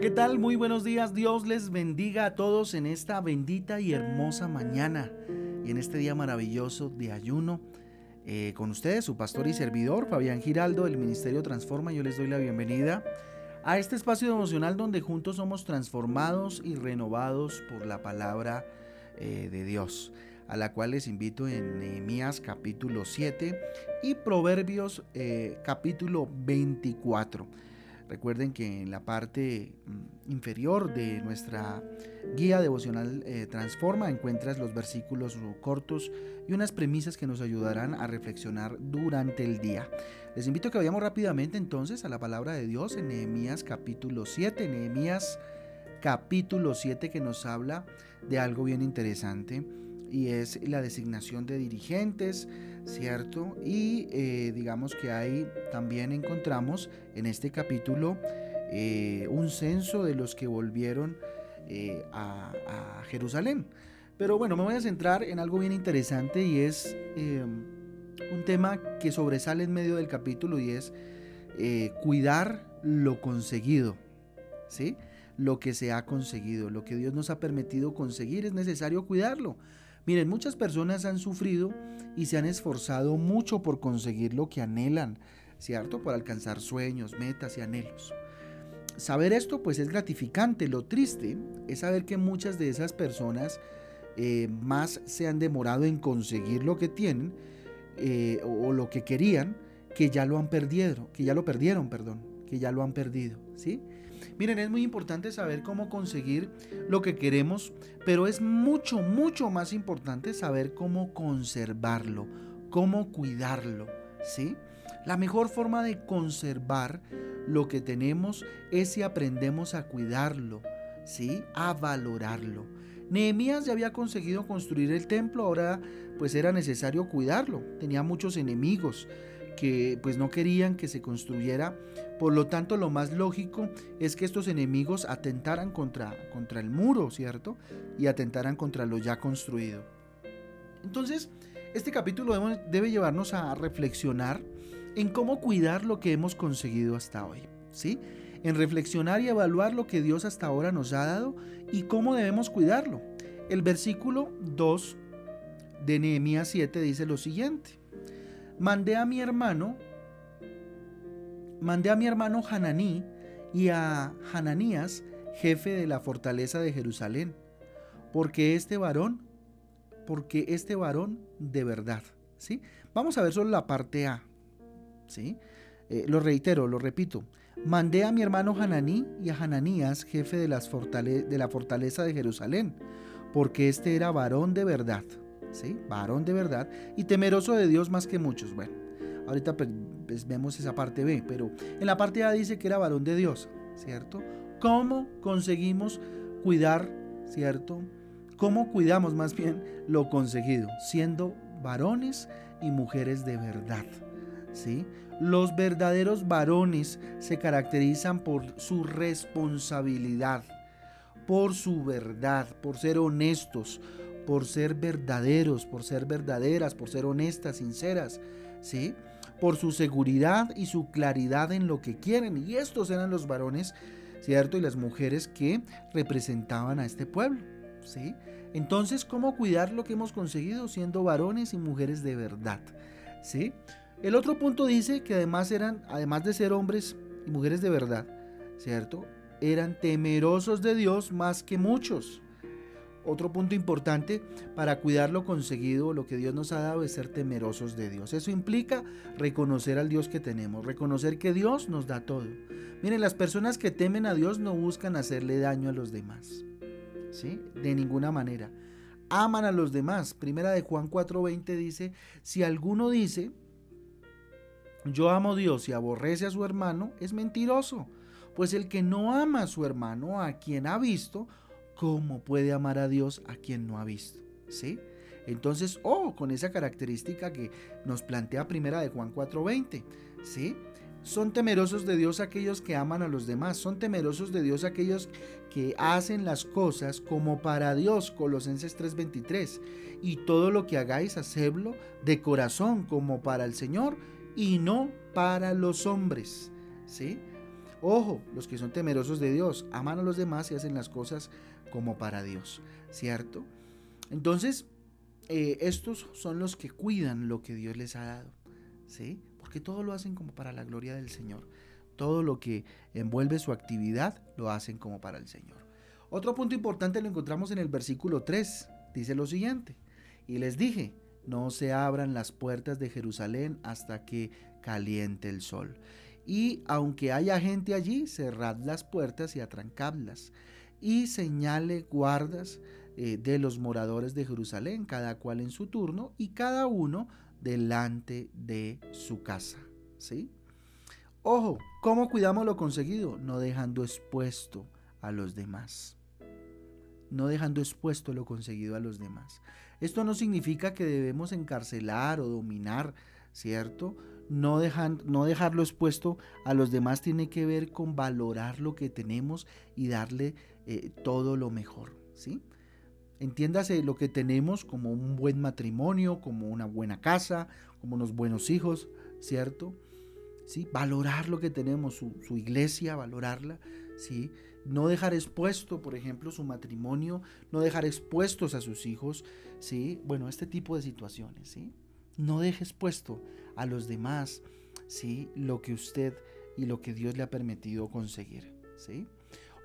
¿qué tal? Muy buenos días. Dios les bendiga a todos en esta bendita y hermosa mañana y en este día maravilloso de ayuno. Eh, con ustedes, su pastor y servidor, Fabián Giraldo, del Ministerio Transforma. Yo les doy la bienvenida a este espacio emocional donde juntos somos transformados y renovados por la palabra eh, de Dios, a la cual les invito en Nehemías capítulo 7 y Proverbios eh, capítulo 24. Recuerden que en la parte mm, inferior de nuestra guía devocional eh, Transforma encuentras los versículos cortos y unas premisas que nos ayudarán a reflexionar durante el día. Les invito a que vayamos rápidamente entonces a la palabra de Dios en Nehemías capítulo 7. Nehemías capítulo 7 que nos habla de algo bien interesante y es la designación de dirigentes, ¿cierto? Y eh, digamos que ahí también encontramos en este capítulo eh, un censo de los que volvieron eh, a, Jerusalén. Pero bueno, me voy a centrar en algo bien interesante y es un tema que sobresale en medio del capítulo y es cuidar lo conseguido, ¿sí? Lo que se ha conseguido, lo que Dios nos ha permitido conseguir, es necesario cuidarlo. Miren, muchas personas han sufrido y se han esforzado mucho por conseguir lo que anhelan, ¿cierto? Por alcanzar sueños, metas y anhelos. Saber esto pues es gratificante. Lo triste es saber que muchas de esas personas eh, más se han demorado en conseguir lo que tienen eh, o, o lo que querían que ya lo han perdido, que ya lo perdieron, perdón, que ya lo han perdido, ¿sí? Miren, es muy importante saber cómo conseguir lo que queremos, pero es mucho, mucho más importante saber cómo conservarlo, cómo cuidarlo, ¿sí? La mejor forma de conservar lo que tenemos es si aprendemos a cuidarlo, ¿sí? A valorarlo. Nehemías ya había conseguido construir el templo, ahora pues era necesario cuidarlo. Tenía muchos enemigos, que pues no querían que se construyera. Por lo tanto, lo más lógico es que estos enemigos atentaran contra, contra el muro, ¿cierto? Y atentaran contra lo ya construido. Entonces, este capítulo debe, llevarnos a reflexionar en cómo cuidar lo que hemos conseguido hasta hoy, ¿sí? En reflexionar y evaluar lo que Dios hasta ahora nos ha dado y cómo debemos cuidarlo. El versículo 2 de Nehemías 7 dice lo siguiente: mandé a mi hermano, mandé a mi hermano Hananí y a Hananías, jefe de la fortaleza de Jerusalén, porque este varón, porque este varón de verdad, ¿sí? Vamos a ver solo la parte A, ¿sí? Eh, lo reitero, lo repito. Mandé a mi hermano Hananí y a Hananías, jefe de, las de la fortaleza de Jerusalén, porque este era varón de verdad. ¿Sí? Varón de verdad y temeroso de Dios más que muchos. Bueno, ahorita pues, pues, vemos esa parte B, pero en la parte A dice que era varón de Dios, ¿cierto? ¿Cómo conseguimos cuidar, ¿cierto? ¿Cómo cuidamos más bien lo conseguido? Siendo varones y mujeres de verdad. ¿Sí? Los verdaderos varones se caracterizan por su responsabilidad, por su verdad, por ser honestos, por ser verdaderos, por ser verdaderas, por ser honestas, sinceras, ¿sí? Por su seguridad y su claridad en lo que quieren. Y estos eran los varones, ¿cierto? Y las mujeres que representaban a este pueblo, ¿sí? Entonces, ¿cómo cuidar lo que hemos conseguido siendo varones y mujeres de verdad? ¿Sí? El otro punto dice que además eran, además de ser hombres y mujeres de verdad, ¿cierto? Eran temerosos de Dios más que muchos. Otro punto importante para cuidar lo conseguido, lo que Dios nos ha dado es ser temerosos de Dios. Eso implica reconocer al Dios que tenemos, reconocer que Dios nos da todo. Miren, las personas que temen a Dios no buscan hacerle daño a los demás. ¿Sí? De ninguna manera. Aman a los demás. Primera de Juan 4:20 dice, si alguno dice, yo amo a Dios y aborrece a su hermano, es mentiroso. Pues el que no ama a su hermano, a quien ha visto, ¿cómo puede amar a Dios a quien no ha visto? ¿Sí? Entonces, oh, con esa característica que nos plantea primera de Juan 4:20, ¿sí? Son temerosos de Dios aquellos que aman a los demás, son temerosos de Dios aquellos que hacen las cosas como para Dios, Colosenses 3:23, y todo lo que hagáis, hacedlo de corazón como para el Señor y no para los hombres, ¿sí? Ojo, los que son temerosos de Dios, aman a los demás y hacen las cosas como para Dios, ¿cierto? Entonces, eh, estos son los que cuidan lo que Dios les ha dado, ¿sí? Porque todo lo hacen como para la gloria del Señor. Todo lo que envuelve su actividad lo hacen como para el Señor. Otro punto importante lo encontramos en el versículo 3. Dice lo siguiente. Y les dije, no se abran las puertas de Jerusalén hasta que caliente el sol. Y aunque haya gente allí, cerrad las puertas y atrancadlas. Y señale guardas eh, de los moradores de Jerusalén, cada cual en su turno y cada uno delante de su casa. ¿Sí? Ojo, ¿cómo cuidamos lo conseguido? No dejando expuesto a los demás. No dejando expuesto lo conseguido a los demás. Esto no significa que debemos encarcelar o dominar, ¿cierto? No, no dejarlo expuesto a los demás tiene que ver con valorar lo que tenemos y darle eh, todo lo mejor, ¿sí? Entiéndase lo que tenemos como un buen matrimonio, como una buena casa, como unos buenos hijos, ¿cierto? ¿Sí? Valorar lo que tenemos, su, iglesia, valorarla, ¿sí? No dejar expuesto, por ejemplo, su matrimonio, no dejar expuestos a sus hijos, ¿sí? Bueno, este tipo de situaciones, ¿sí? No deje expuesto a los demás, ¿sí? Lo que usted y lo que Dios le ha permitido conseguir, ¿sí?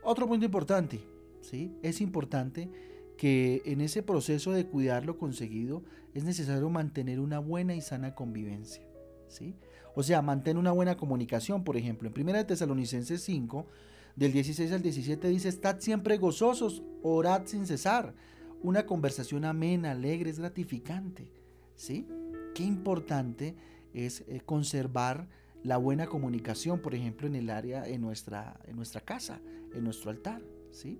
Otro punto importante, ¿sí? Es importante que en ese proceso de cuidar lo conseguido es necesario mantener una buena y sana convivencia. ¿sí? O sea, mantener una buena comunicación. Por ejemplo, en 1 Tesalonicenses 5, del 16 al 17 dice, estad siempre gozosos, orad sin cesar. Una conversación amena, alegre, es gratificante. ¿sí? Qué importante es eh, conservar la buena comunicación, por ejemplo, en el área, en nuestra, en nuestra casa, en nuestro altar. ¿sí?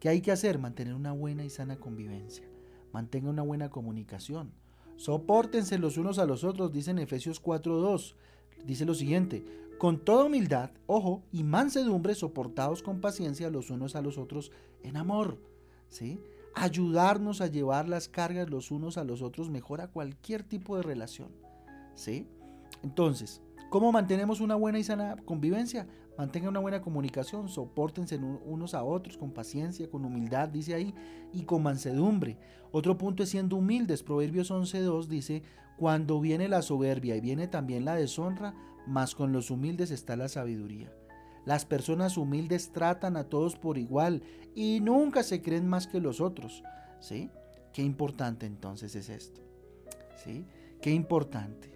¿Qué hay que hacer? Mantener una buena y sana convivencia. Mantenga una buena comunicación. Sopórtense los unos a los otros, dice en Efesios 4.2. Dice lo siguiente, con toda humildad, ojo, y mansedumbre, soportados con paciencia los unos a los otros en amor. ¿sí? Ayudarnos a llevar las cargas los unos a los otros mejora cualquier tipo de relación. ¿sí? Entonces, ¿cómo mantenemos una buena y sana convivencia? Mantengan una buena comunicación, soportense unos a otros con paciencia, con humildad, dice ahí, y con mansedumbre. Otro punto es siendo humildes. Proverbios 11.2 dice, cuando viene la soberbia y viene también la deshonra, más con los humildes está la sabiduría. Las personas humildes tratan a todos por igual y nunca se creen más que los otros. ¿Sí? Qué importante entonces es esto. ¿Sí? Qué importante.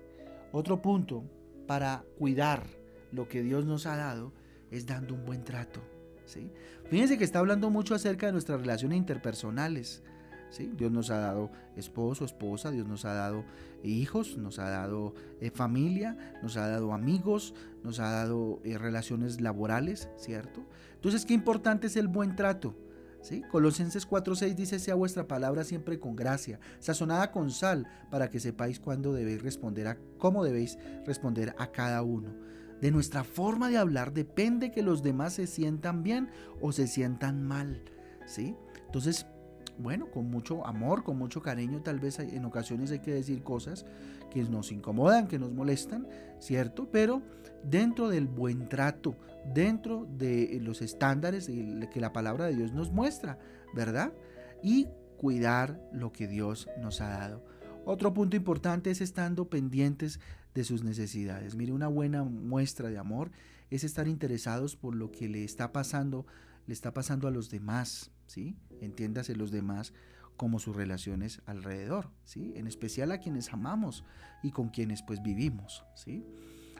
Otro punto para cuidar lo que Dios nos ha dado es dando un buen trato. ¿sí? Fíjense que está hablando mucho acerca de nuestras relaciones interpersonales. ¿sí? Dios nos ha dado esposo, esposa, Dios nos ha dado hijos, nos ha dado eh, familia, nos ha dado amigos, nos ha dado eh, relaciones laborales, ¿cierto? Entonces, qué importante es el buen trato. ¿Sí? Colosenses 4:6 dice, sea vuestra palabra siempre con gracia, sazonada con sal, para que sepáis cuándo debéis responder a cómo debéis responder a cada uno. De nuestra forma de hablar depende que los demás se sientan bien o se sientan mal, ¿sí? Entonces, bueno, con mucho amor, con mucho cariño, tal vez en ocasiones hay que decir cosas que nos incomodan, que nos molestan, ¿cierto? Pero dentro del buen trato, dentro de los estándares que la palabra de Dios nos muestra, ¿verdad? Y cuidar lo que Dios nos ha dado. Otro punto importante es estando pendientes de sus necesidades. Mire, una buena muestra de amor es estar interesados por lo que le está pasando, le está pasando a los demás, Entiéndase los demás como sus relaciones alrededor, ¿sí? En especial a quienes amamos y con quienes pues vivimos, ¿sí?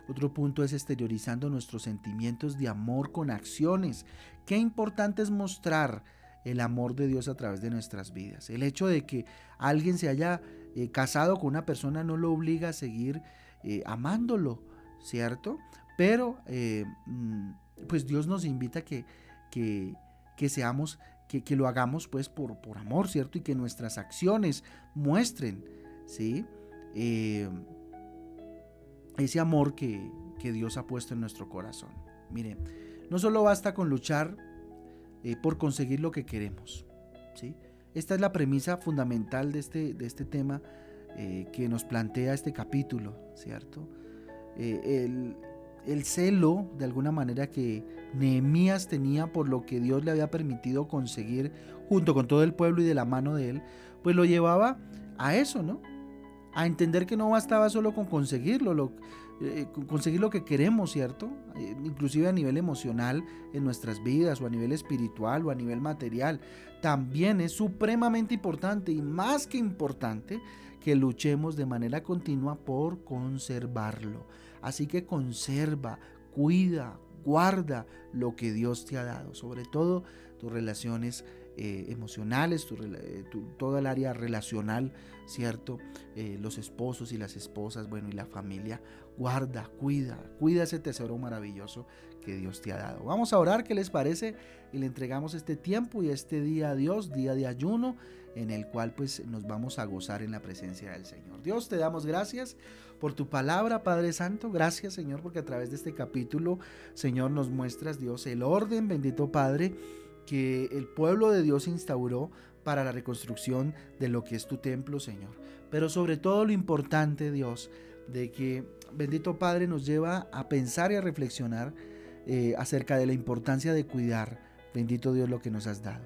Otro punto es exteriorizando nuestros sentimientos de amor con acciones. Qué importante es mostrar el amor de Dios a través de nuestras vidas. El hecho de que alguien se haya eh, casado con una persona no lo obliga a seguir eh, amándolo, ¿cierto? Pero eh, mm, pues Dios nos invita a que, que, seamos, que, que, lo hagamos pues por, por amor, ¿cierto? Y que nuestras acciones muestren, ¿sí? ese amor que, que Dios ha puesto en nuestro corazón. Mire, no solo basta con luchar eh, por conseguir lo que queremos. ¿sí? Esta es la premisa fundamental de este, de este tema eh, que nos plantea este capítulo, ¿cierto? Eh, el celo, de alguna manera, que Nehemías tenía por lo que Dios le había permitido conseguir junto con todo el pueblo y de la mano de él, pues lo llevaba a eso, ¿no? A entender que no bastaba solo con conseguirlo, lo, eh, conseguir lo que queremos, ¿cierto? Eh, inclusive a nivel emocional en nuestras vidas o a nivel espiritual o a nivel material. También es supremamente importante y más que importante que luchemos de manera continua por conservarlo. Así que conserva, cuida, guarda lo que Dios te ha dado, sobre todo tus relaciones eh, emocionales, eh, todo el área relacional, ¿cierto? Eh, los esposos y las esposas, bueno, y la familia. Guarda, cuida, cuida ese tesoro maravilloso que Dios te ha dado. Vamos a orar, ¿qué les parece? Y le entregamos este tiempo y este día a Dios, día de ayuno, en el cual pues nos vamos a gozar en la presencia del Señor. Dios, te damos gracias por tu palabra, Padre Santo. Gracias, Señor, porque a través de este capítulo, Señor, nos muestras, Dios, el orden, bendito Padre que el pueblo de Dios instauró para la reconstrucción de lo que es tu templo, Señor. Pero sobre todo lo importante, Dios, de que bendito Padre nos lleva a pensar y a reflexionar eh, acerca de la importancia de cuidar, bendito Dios, lo que nos has dado.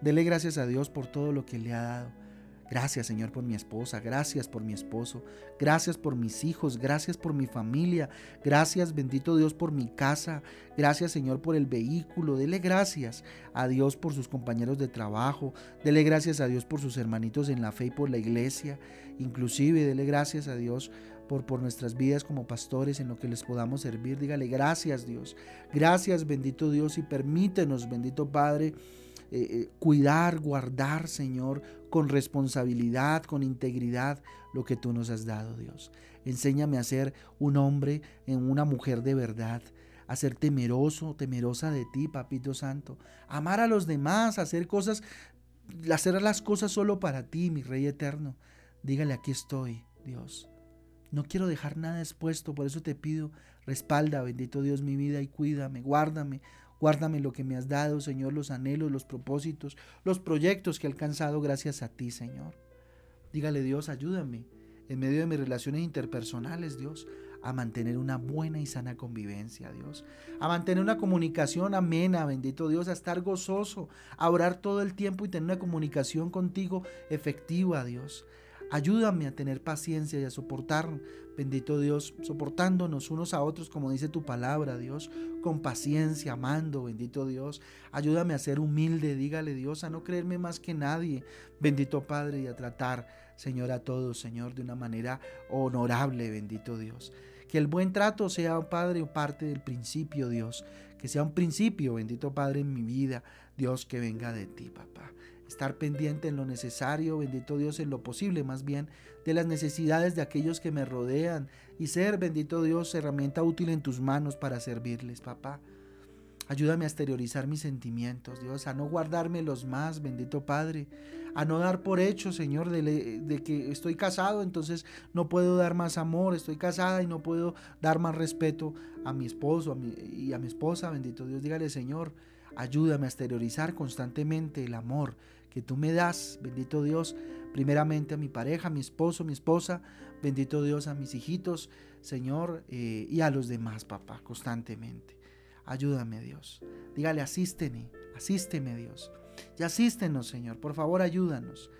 Dele gracias a Dios por todo lo que le ha dado. Gracias Señor por mi esposa, gracias por mi esposo, gracias por mis hijos, gracias por mi familia, gracias bendito Dios por mi casa, gracias Señor por el vehículo, dele gracias a Dios por sus compañeros de trabajo, dele gracias a Dios por sus hermanitos en la fe y por la iglesia, inclusive dele gracias a Dios por, por nuestras vidas como pastores en lo que les podamos servir, dígale gracias Dios, gracias bendito Dios y permítenos bendito Padre, eh, eh, cuidar, guardar, Señor, con responsabilidad, con integridad, lo que tú nos has dado, Dios. Enséñame a ser un hombre, en una mujer de verdad, a ser temeroso, temerosa de ti, Papito Santo. Amar a los demás, hacer cosas, hacer las cosas solo para ti, mi Rey eterno. Dígale, aquí estoy, Dios. No quiero dejar nada expuesto, por eso te pido, respalda, bendito Dios, mi vida y cuídame, guárdame, Guárdame lo que me has dado, Señor, los anhelos, los propósitos, los proyectos que he alcanzado gracias a ti, Señor. Dígale, Dios, ayúdame en medio de mis relaciones interpersonales, Dios, a mantener una buena y sana convivencia, Dios. A mantener una comunicación amena, bendito Dios, a estar gozoso, a orar todo el tiempo y tener una comunicación contigo efectiva, Dios. Ayúdame a tener paciencia y a soportar, bendito Dios, soportándonos unos a otros, como dice tu palabra, Dios, con paciencia, amando, bendito Dios. Ayúdame a ser humilde, dígale Dios, a no creerme más que nadie, bendito Padre, y a tratar, Señor, a todos, Señor, de una manera honorable, bendito Dios. Que el buen trato sea, Padre, parte del principio, Dios. Que sea un principio, bendito Padre, en mi vida, Dios, que venga de ti, papá. Estar pendiente en lo necesario, bendito Dios, en lo posible más bien, de las necesidades de aquellos que me rodean. Y ser, bendito Dios, herramienta útil en tus manos para servirles, papá. Ayúdame a exteriorizar mis sentimientos, Dios, a no guardarme los más, bendito Padre, a no dar por hecho, Señor, de, que estoy casado, entonces no puedo dar más amor, estoy casada y no puedo dar más respeto a mi esposo y a mi esposa, bendito Dios, dígale, Señor, ayúdame a exteriorizar constantemente el amor que tú me das, bendito Dios, primeramente a mi pareja, a mi esposo, mi esposa, bendito Dios a mis hijitos, Señor, eh, y a los demás, papá, constantemente. Ayúdame, Dios. Dígale, asísteme, asísteme, Dios. Y asístenos, Señor. Por favor, ayúdanos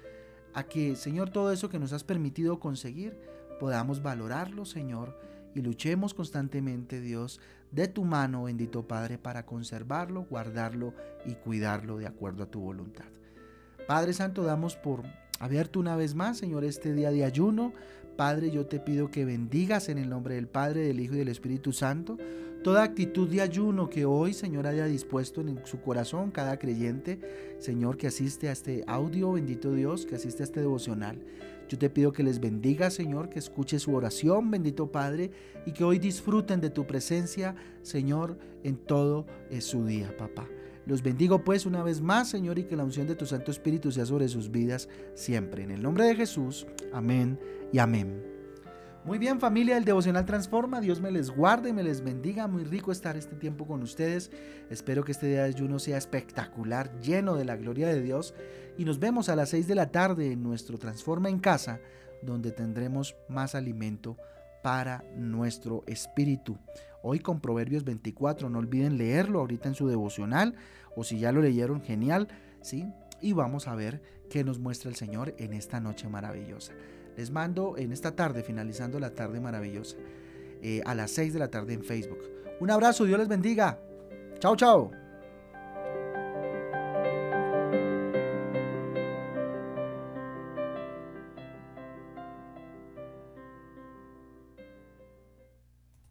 a que, Señor, todo eso que nos has permitido conseguir, podamos valorarlo, Señor, y luchemos constantemente, Dios, de tu mano, bendito Padre, para conservarlo, guardarlo y cuidarlo de acuerdo a tu voluntad. Padre Santo, damos por abierto una vez más, Señor, este día de ayuno. Padre, yo te pido que bendigas en el nombre del Padre, del Hijo y del Espíritu Santo toda actitud de ayuno que hoy, Señor, haya dispuesto en su corazón cada creyente, Señor, que asiste a este audio, bendito Dios, que asiste a este devocional. Yo te pido que les bendiga, Señor, que escuche su oración, bendito Padre, y que hoy disfruten de tu presencia, Señor, en todo su día, papá. Los bendigo pues una vez más, Señor, y que la unción de tu Santo Espíritu sea sobre sus vidas siempre. En el nombre de Jesús, amén y amén. Muy bien familia, el devocional transforma, Dios me les guarde, me les bendiga, muy rico estar este tiempo con ustedes. Espero que este día de ayuno sea espectacular, lleno de la gloria de Dios y nos vemos a las 6 de la tarde en nuestro Transforma en casa, donde tendremos más alimento para nuestro espíritu. Hoy con Proverbios 24, no olviden leerlo ahorita en su devocional o si ya lo leyeron, genial, ¿sí? Y vamos a ver qué nos muestra el Señor en esta noche maravillosa. Les mando en esta tarde, finalizando la tarde maravillosa, eh, a las 6 de la tarde en Facebook. Un abrazo, Dios les bendiga. Chao, chao.